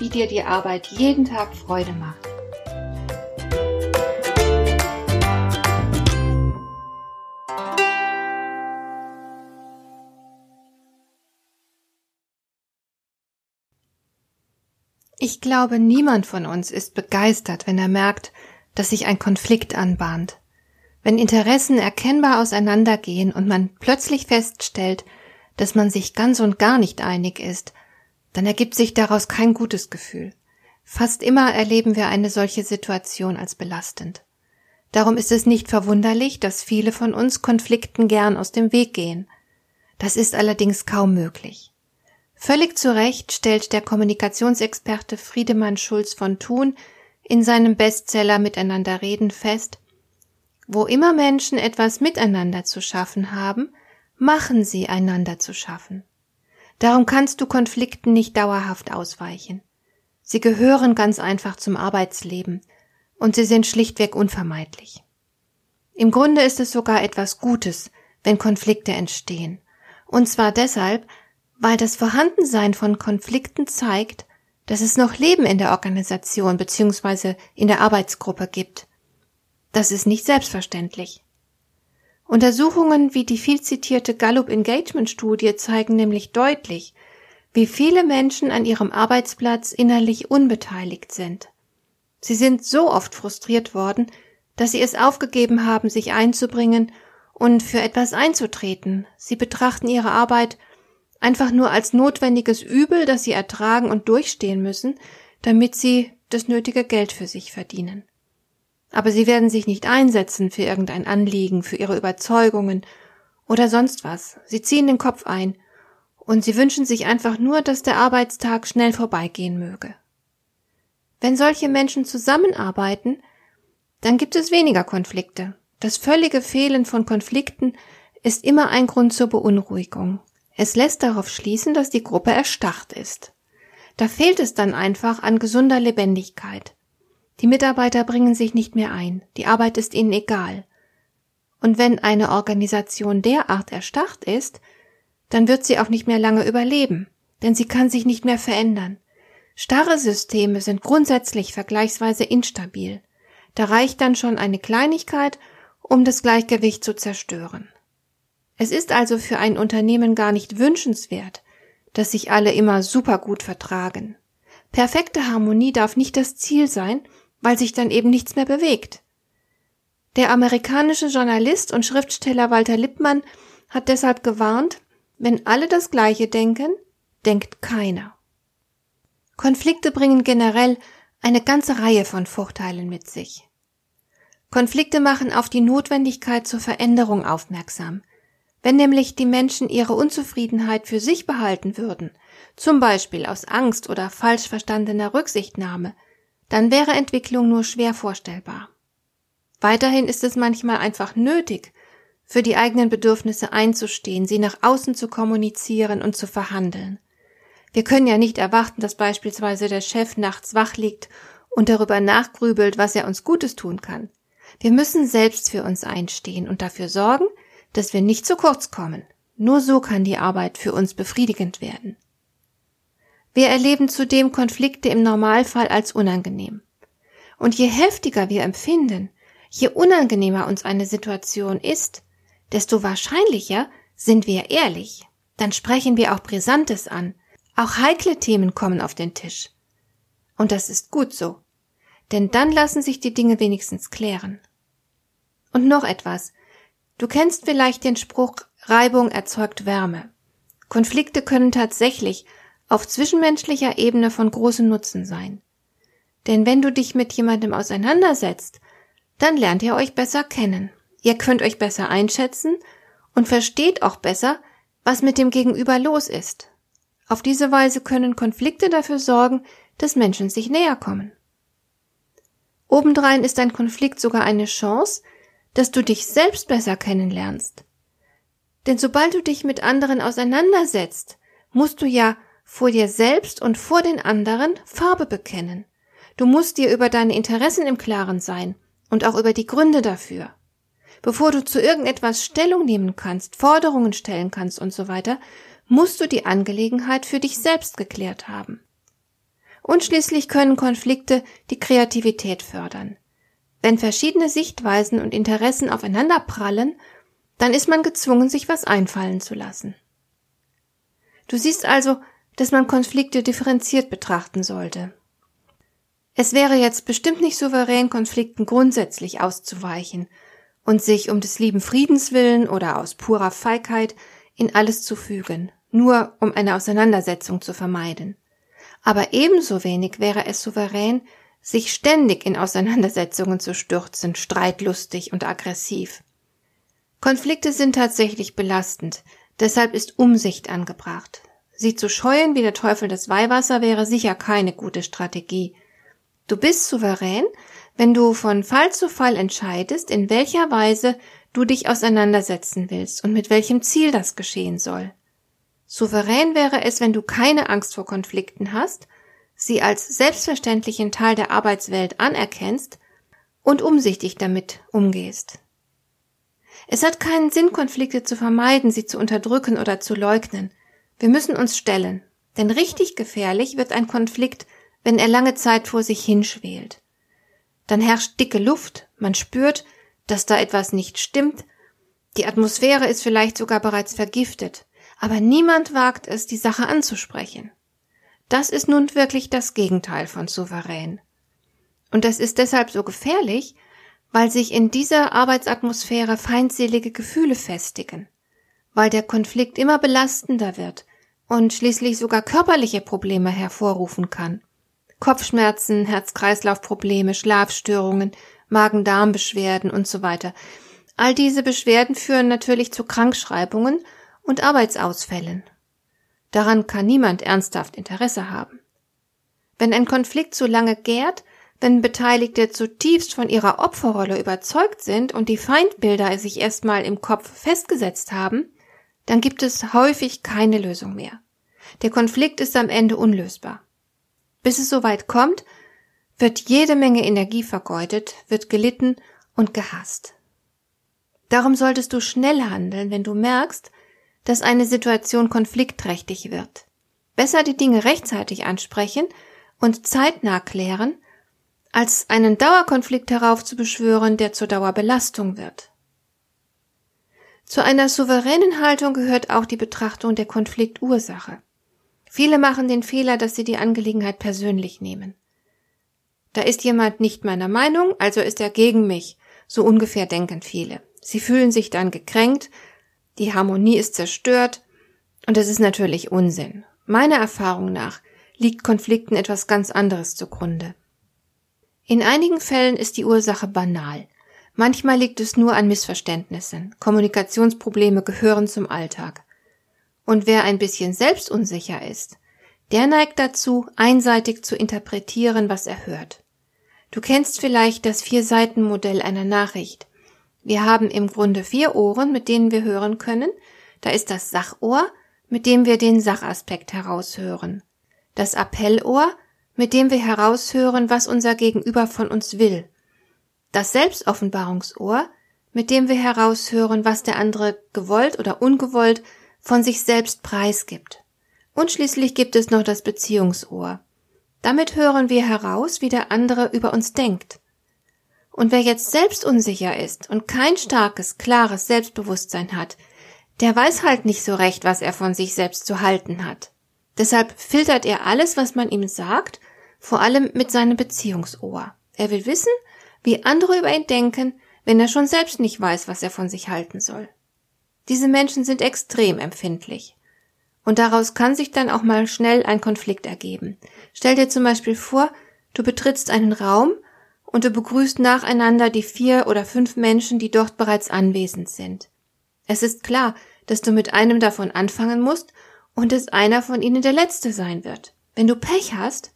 wie dir die Arbeit jeden Tag Freude macht. Ich glaube, niemand von uns ist begeistert, wenn er merkt, dass sich ein Konflikt anbahnt. Wenn Interessen erkennbar auseinandergehen und man plötzlich feststellt, dass man sich ganz und gar nicht einig ist dann ergibt sich daraus kein gutes Gefühl. Fast immer erleben wir eine solche Situation als belastend. Darum ist es nicht verwunderlich, dass viele von uns Konflikten gern aus dem Weg gehen. Das ist allerdings kaum möglich. Völlig zu Recht stellt der Kommunikationsexperte Friedemann Schulz von Thun in seinem Bestseller Miteinander reden fest, wo immer Menschen etwas miteinander zu schaffen haben, machen sie einander zu schaffen. Darum kannst du Konflikten nicht dauerhaft ausweichen. Sie gehören ganz einfach zum Arbeitsleben und sie sind schlichtweg unvermeidlich. Im Grunde ist es sogar etwas Gutes, wenn Konflikte entstehen. Und zwar deshalb, weil das Vorhandensein von Konflikten zeigt, dass es noch Leben in der Organisation bzw. in der Arbeitsgruppe gibt. Das ist nicht selbstverständlich. Untersuchungen wie die viel zitierte Gallup Engagement Studie zeigen nämlich deutlich, wie viele Menschen an ihrem Arbeitsplatz innerlich unbeteiligt sind. Sie sind so oft frustriert worden, dass sie es aufgegeben haben, sich einzubringen und für etwas einzutreten. Sie betrachten ihre Arbeit einfach nur als notwendiges Übel, das sie ertragen und durchstehen müssen, damit sie das nötige Geld für sich verdienen. Aber sie werden sich nicht einsetzen für irgendein Anliegen, für ihre Überzeugungen oder sonst was. Sie ziehen den Kopf ein und sie wünschen sich einfach nur, dass der Arbeitstag schnell vorbeigehen möge. Wenn solche Menschen zusammenarbeiten, dann gibt es weniger Konflikte. Das völlige Fehlen von Konflikten ist immer ein Grund zur Beunruhigung. Es lässt darauf schließen, dass die Gruppe erstarrt ist. Da fehlt es dann einfach an gesunder Lebendigkeit. Die Mitarbeiter bringen sich nicht mehr ein, die Arbeit ist ihnen egal. Und wenn eine Organisation derart erstarrt ist, dann wird sie auch nicht mehr lange überleben, denn sie kann sich nicht mehr verändern. Starre Systeme sind grundsätzlich vergleichsweise instabil. Da reicht dann schon eine Kleinigkeit, um das Gleichgewicht zu zerstören. Es ist also für ein Unternehmen gar nicht wünschenswert, dass sich alle immer supergut vertragen. Perfekte Harmonie darf nicht das Ziel sein, weil sich dann eben nichts mehr bewegt. Der amerikanische Journalist und Schriftsteller Walter Lippmann hat deshalb gewarnt, wenn alle das Gleiche denken, denkt keiner. Konflikte bringen generell eine ganze Reihe von Vorteilen mit sich. Konflikte machen auf die Notwendigkeit zur Veränderung aufmerksam. Wenn nämlich die Menschen ihre Unzufriedenheit für sich behalten würden, zum Beispiel aus Angst oder falsch verstandener Rücksichtnahme, dann wäre Entwicklung nur schwer vorstellbar. Weiterhin ist es manchmal einfach nötig, für die eigenen Bedürfnisse einzustehen, sie nach außen zu kommunizieren und zu verhandeln. Wir können ja nicht erwarten, dass beispielsweise der Chef nachts wach liegt und darüber nachgrübelt, was er uns Gutes tun kann. Wir müssen selbst für uns einstehen und dafür sorgen, dass wir nicht zu kurz kommen. Nur so kann die Arbeit für uns befriedigend werden. Wir erleben zudem Konflikte im Normalfall als unangenehm. Und je heftiger wir empfinden, je unangenehmer uns eine Situation ist, desto wahrscheinlicher sind wir ehrlich. Dann sprechen wir auch Brisantes an. Auch heikle Themen kommen auf den Tisch. Und das ist gut so. Denn dann lassen sich die Dinge wenigstens klären. Und noch etwas. Du kennst vielleicht den Spruch Reibung erzeugt Wärme. Konflikte können tatsächlich auf zwischenmenschlicher Ebene von großem Nutzen sein. Denn wenn du dich mit jemandem auseinandersetzt, dann lernt ihr euch besser kennen. Ihr könnt euch besser einschätzen und versteht auch besser, was mit dem Gegenüber los ist. Auf diese Weise können Konflikte dafür sorgen, dass Menschen sich näher kommen. Obendrein ist ein Konflikt sogar eine Chance, dass du dich selbst besser kennenlernst. Denn sobald du dich mit anderen auseinandersetzt, musst du ja vor dir selbst und vor den anderen Farbe bekennen. Du musst dir über deine Interessen im Klaren sein und auch über die Gründe dafür. Bevor du zu irgendetwas Stellung nehmen kannst, Forderungen stellen kannst und so weiter, musst du die Angelegenheit für dich selbst geklärt haben. Und schließlich können Konflikte die Kreativität fördern. Wenn verschiedene Sichtweisen und Interessen aufeinander prallen, dann ist man gezwungen, sich was einfallen zu lassen. Du siehst also, dass man Konflikte differenziert betrachten sollte. Es wäre jetzt bestimmt nicht souverän, Konflikten grundsätzlich auszuweichen und sich um des lieben Friedens willen oder aus purer Feigheit in alles zu fügen, nur um eine Auseinandersetzung zu vermeiden. Aber ebenso wenig wäre es souverän, sich ständig in Auseinandersetzungen zu stürzen, streitlustig und aggressiv. Konflikte sind tatsächlich belastend, deshalb ist Umsicht angebracht. Sie zu scheuen wie der Teufel das Weihwasser wäre sicher keine gute Strategie. Du bist souverän, wenn du von Fall zu Fall entscheidest, in welcher Weise du dich auseinandersetzen willst und mit welchem Ziel das geschehen soll. Souverän wäre es, wenn du keine Angst vor Konflikten hast, sie als selbstverständlichen Teil der Arbeitswelt anerkennst und umsichtig damit umgehst. Es hat keinen Sinn, Konflikte zu vermeiden, sie zu unterdrücken oder zu leugnen. Wir müssen uns stellen, denn richtig gefährlich wird ein Konflikt, wenn er lange Zeit vor sich hinschwelt. Dann herrscht dicke Luft, man spürt, dass da etwas nicht stimmt, die Atmosphäre ist vielleicht sogar bereits vergiftet, aber niemand wagt es, die Sache anzusprechen. Das ist nun wirklich das Gegenteil von souverän. Und das ist deshalb so gefährlich, weil sich in dieser Arbeitsatmosphäre feindselige Gefühle festigen, weil der Konflikt immer belastender wird und schließlich sogar körperliche Probleme hervorrufen kann. Kopfschmerzen, Herz-Kreislauf-Probleme, Schlafstörungen, Magen-Darm-Beschwerden und so weiter. All diese Beschwerden führen natürlich zu Krankschreibungen und Arbeitsausfällen. Daran kann niemand ernsthaft Interesse haben. Wenn ein Konflikt so lange gärt, wenn Beteiligte zutiefst von ihrer Opferrolle überzeugt sind und die Feindbilder sich erstmal im Kopf festgesetzt haben, dann gibt es häufig keine Lösung mehr. Der Konflikt ist am Ende unlösbar. Bis es soweit kommt, wird jede Menge Energie vergeudet, wird gelitten und gehasst. Darum solltest du schnell handeln, wenn du merkst, dass eine Situation konfliktträchtig wird. Besser die Dinge rechtzeitig ansprechen und zeitnah klären, als einen Dauerkonflikt heraufzubeschwören, der zur Dauerbelastung wird. Zu einer souveränen Haltung gehört auch die Betrachtung der Konfliktursache. Viele machen den Fehler, dass sie die Angelegenheit persönlich nehmen. Da ist jemand nicht meiner Meinung, also ist er gegen mich, so ungefähr denken viele. Sie fühlen sich dann gekränkt, die Harmonie ist zerstört, und das ist natürlich Unsinn. Meiner Erfahrung nach liegt Konflikten etwas ganz anderes zugrunde. In einigen Fällen ist die Ursache banal. Manchmal liegt es nur an Missverständnissen. Kommunikationsprobleme gehören zum Alltag. Und wer ein bisschen selbstunsicher ist, der neigt dazu, einseitig zu interpretieren, was er hört. Du kennst vielleicht das Vier-Seiten-Modell einer Nachricht. Wir haben im Grunde vier Ohren, mit denen wir hören können. Da ist das Sachohr, mit dem wir den Sachaspekt heraushören. Das Appellohr, mit dem wir heraushören, was unser Gegenüber von uns will. Das Selbstoffenbarungsohr, mit dem wir heraushören, was der andere gewollt oder ungewollt von sich selbst preisgibt. Und schließlich gibt es noch das Beziehungsohr. Damit hören wir heraus, wie der andere über uns denkt. Und wer jetzt selbst unsicher ist und kein starkes, klares Selbstbewusstsein hat, der weiß halt nicht so recht, was er von sich selbst zu halten hat. Deshalb filtert er alles, was man ihm sagt, vor allem mit seinem Beziehungsohr. Er will wissen, wie andere über ihn denken, wenn er schon selbst nicht weiß, was er von sich halten soll. Diese Menschen sind extrem empfindlich. Und daraus kann sich dann auch mal schnell ein Konflikt ergeben. Stell dir zum Beispiel vor, du betrittst einen Raum und du begrüßt nacheinander die vier oder fünf Menschen, die dort bereits anwesend sind. Es ist klar, dass du mit einem davon anfangen musst und dass einer von ihnen der letzte sein wird. Wenn du Pech hast,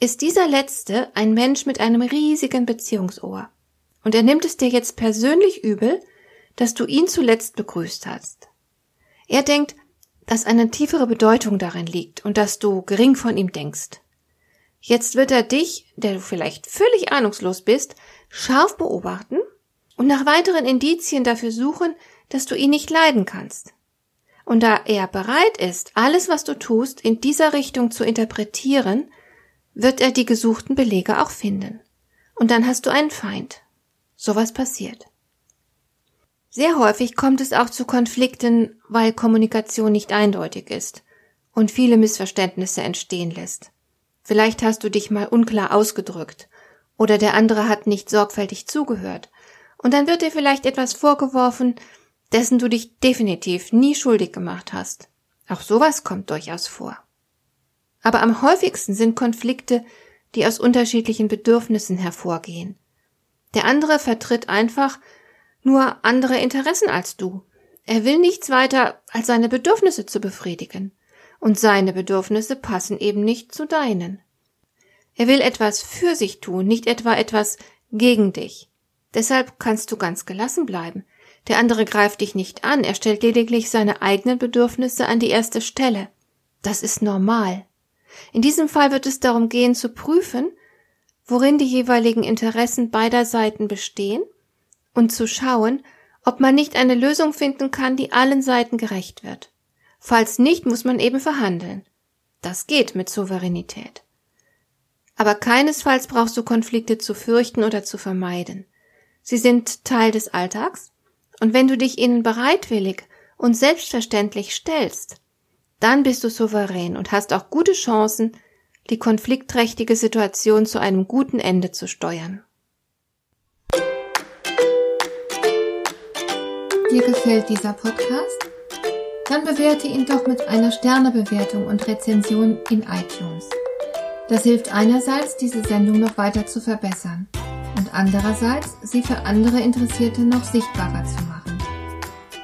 ist dieser Letzte ein Mensch mit einem riesigen Beziehungsohr. Und er nimmt es dir jetzt persönlich übel, dass du ihn zuletzt begrüßt hast. Er denkt, dass eine tiefere Bedeutung darin liegt und dass du gering von ihm denkst. Jetzt wird er dich, der du vielleicht völlig ahnungslos bist, scharf beobachten und nach weiteren Indizien dafür suchen, dass du ihn nicht leiden kannst. Und da er bereit ist, alles, was du tust, in dieser Richtung zu interpretieren, wird er die gesuchten Belege auch finden. Und dann hast du einen Feind. Sowas passiert. Sehr häufig kommt es auch zu Konflikten, weil Kommunikation nicht eindeutig ist und viele Missverständnisse entstehen lässt. Vielleicht hast du dich mal unklar ausgedrückt oder der andere hat nicht sorgfältig zugehört und dann wird dir vielleicht etwas vorgeworfen, dessen du dich definitiv nie schuldig gemacht hast. Auch sowas kommt durchaus vor. Aber am häufigsten sind Konflikte, die aus unterschiedlichen Bedürfnissen hervorgehen. Der andere vertritt einfach nur andere Interessen als du. Er will nichts weiter, als seine Bedürfnisse zu befriedigen. Und seine Bedürfnisse passen eben nicht zu deinen. Er will etwas für sich tun, nicht etwa etwas gegen dich. Deshalb kannst du ganz gelassen bleiben. Der andere greift dich nicht an, er stellt lediglich seine eigenen Bedürfnisse an die erste Stelle. Das ist normal. In diesem Fall wird es darum gehen zu prüfen, worin die jeweiligen Interessen beider Seiten bestehen und zu schauen, ob man nicht eine Lösung finden kann, die allen Seiten gerecht wird. Falls nicht, muss man eben verhandeln. Das geht mit Souveränität. Aber keinesfalls brauchst du Konflikte zu fürchten oder zu vermeiden. Sie sind Teil des Alltags, und wenn du dich ihnen bereitwillig und selbstverständlich stellst, dann bist du souverän und hast auch gute Chancen, die konfliktträchtige Situation zu einem guten Ende zu steuern. Dir gefällt dieser Podcast? Dann bewerte ihn doch mit einer Sternebewertung und Rezension in iTunes. Das hilft einerseits, diese Sendung noch weiter zu verbessern und andererseits, sie für andere Interessierte noch sichtbarer zu machen.